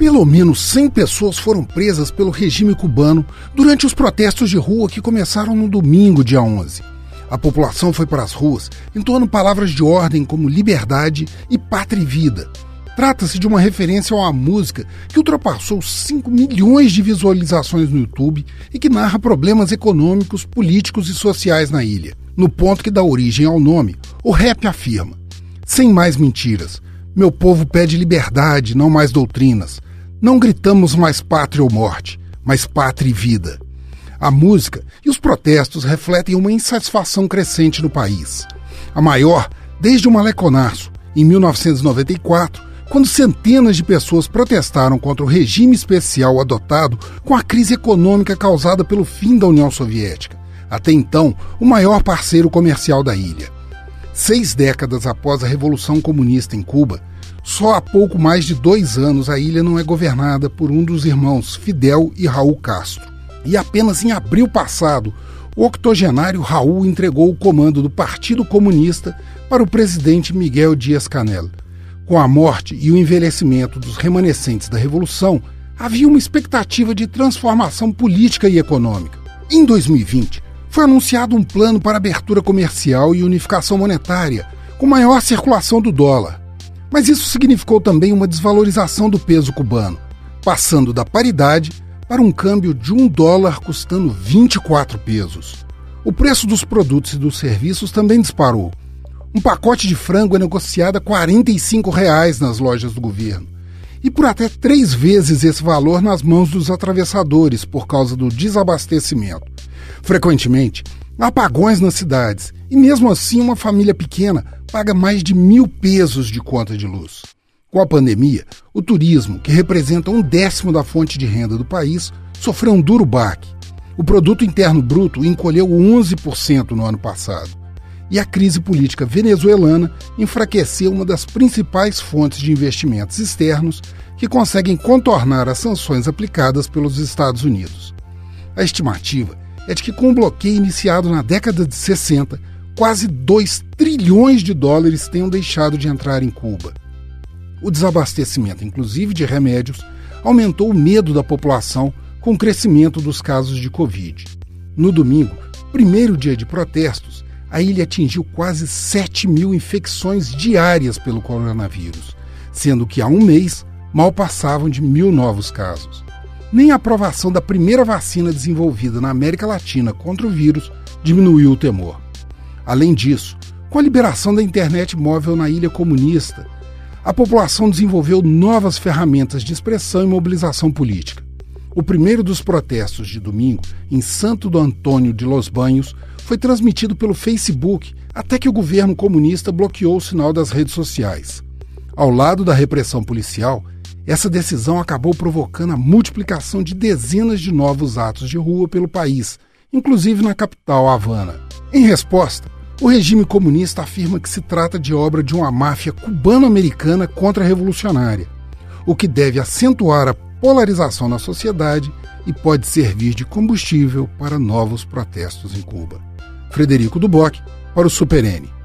Pelo menos 100 pessoas foram presas pelo regime cubano durante os protestos de rua que começaram no domingo, dia 11. A população foi para as ruas entoando palavras de ordem como liberdade e pátria e vida. Trata-se de uma referência a uma música que ultrapassou 5 milhões de visualizações no YouTube e que narra problemas econômicos, políticos e sociais na ilha. No ponto que dá origem ao nome, o rap afirma: sem mais mentiras, meu povo pede liberdade, não mais doutrinas. Não gritamos mais pátria ou morte, mas pátria e vida. A música e os protestos refletem uma insatisfação crescente no país. A maior desde o Maleconaço, em 1994, quando centenas de pessoas protestaram contra o regime especial adotado com a crise econômica causada pelo fim da União Soviética, até então o maior parceiro comercial da ilha. Seis décadas após a Revolução Comunista em Cuba, só há pouco mais de dois anos a ilha não é governada por um dos irmãos Fidel e Raul Castro. E apenas em abril passado, o octogenário Raul entregou o comando do Partido Comunista para o presidente Miguel Dias-Canel. Com a morte e o envelhecimento dos remanescentes da Revolução, havia uma expectativa de transformação política e econômica. Em 2020, foi anunciado um plano para abertura comercial e unificação monetária, com maior circulação do dólar, mas isso significou também uma desvalorização do peso cubano, passando da paridade para um câmbio de um dólar custando 24 pesos. O preço dos produtos e dos serviços também disparou. Um pacote de frango é negociado a 45 reais nas lojas do governo e por até três vezes esse valor nas mãos dos atravessadores por causa do desabastecimento. Frequentemente, apagões nas cidades e, mesmo assim, uma família pequena paga mais de mil pesos de conta de luz. Com a pandemia, o turismo, que representa um décimo da fonte de renda do país, sofreu um duro baque. O produto interno bruto encolheu 11% no ano passado. E a crise política venezuelana enfraqueceu uma das principais fontes de investimentos externos que conseguem contornar as sanções aplicadas pelos Estados Unidos. A estimativa é de que, com o bloqueio iniciado na década de 60, quase 2 trilhões de dólares tenham deixado de entrar em Cuba. O desabastecimento, inclusive de remédios, aumentou o medo da população com o crescimento dos casos de Covid. No domingo, primeiro dia de protestos, a ilha atingiu quase 7 mil infecções diárias pelo coronavírus, sendo que há um mês mal passavam de mil novos casos. Nem a aprovação da primeira vacina desenvolvida na América Latina contra o vírus diminuiu o temor. Além disso, com a liberação da internet móvel na ilha comunista, a população desenvolveu novas ferramentas de expressão e mobilização política. O primeiro dos protestos de domingo, em Santo do Antônio de Los Banhos, foi transmitido pelo Facebook até que o governo comunista bloqueou o sinal das redes sociais. Ao lado da repressão policial, essa decisão acabou provocando a multiplicação de dezenas de novos atos de rua pelo país, inclusive na capital, Havana. Em resposta, o regime comunista afirma que se trata de obra de uma máfia cubano-americana contra-revolucionária, o que deve acentuar a polarização na sociedade e pode servir de combustível para novos protestos em Cuba. Frederico Duboc, para o Super N.